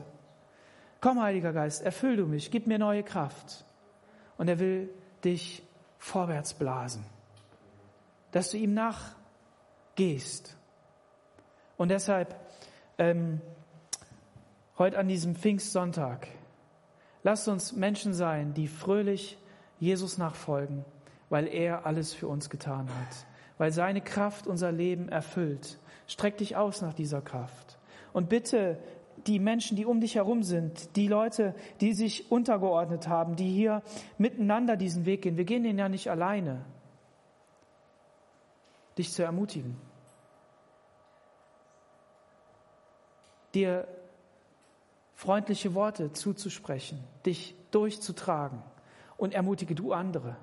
komm Heiliger Geist, erfüll du mich, gib mir neue Kraft. Und er will dich vorwärts blasen. dass du ihm nachgehst. Und deshalb ähm, heute an diesem Pfingstsonntag, lasst uns Menschen sein, die fröhlich Jesus nachfolgen, weil er alles für uns getan hat, weil seine Kraft unser Leben erfüllt. Streck dich aus nach dieser Kraft. Und bitte die Menschen, die um dich herum sind, die Leute, die sich untergeordnet haben, die hier miteinander diesen Weg gehen. Wir gehen den ja nicht alleine. Dich zu ermutigen. Dir freundliche Worte zuzusprechen, dich durchzutragen und ermutige du andere.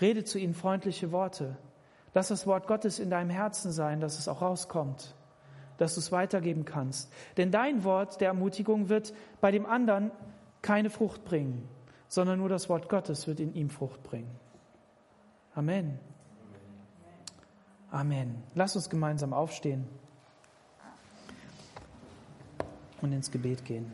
Rede zu ihnen freundliche Worte. Lass das Wort Gottes in deinem Herzen sein, dass es auch rauskommt dass du es weitergeben kannst. Denn dein Wort der Ermutigung wird bei dem anderen keine Frucht bringen, sondern nur das Wort Gottes wird in ihm Frucht bringen. Amen. Amen. Lass uns gemeinsam aufstehen und ins Gebet gehen.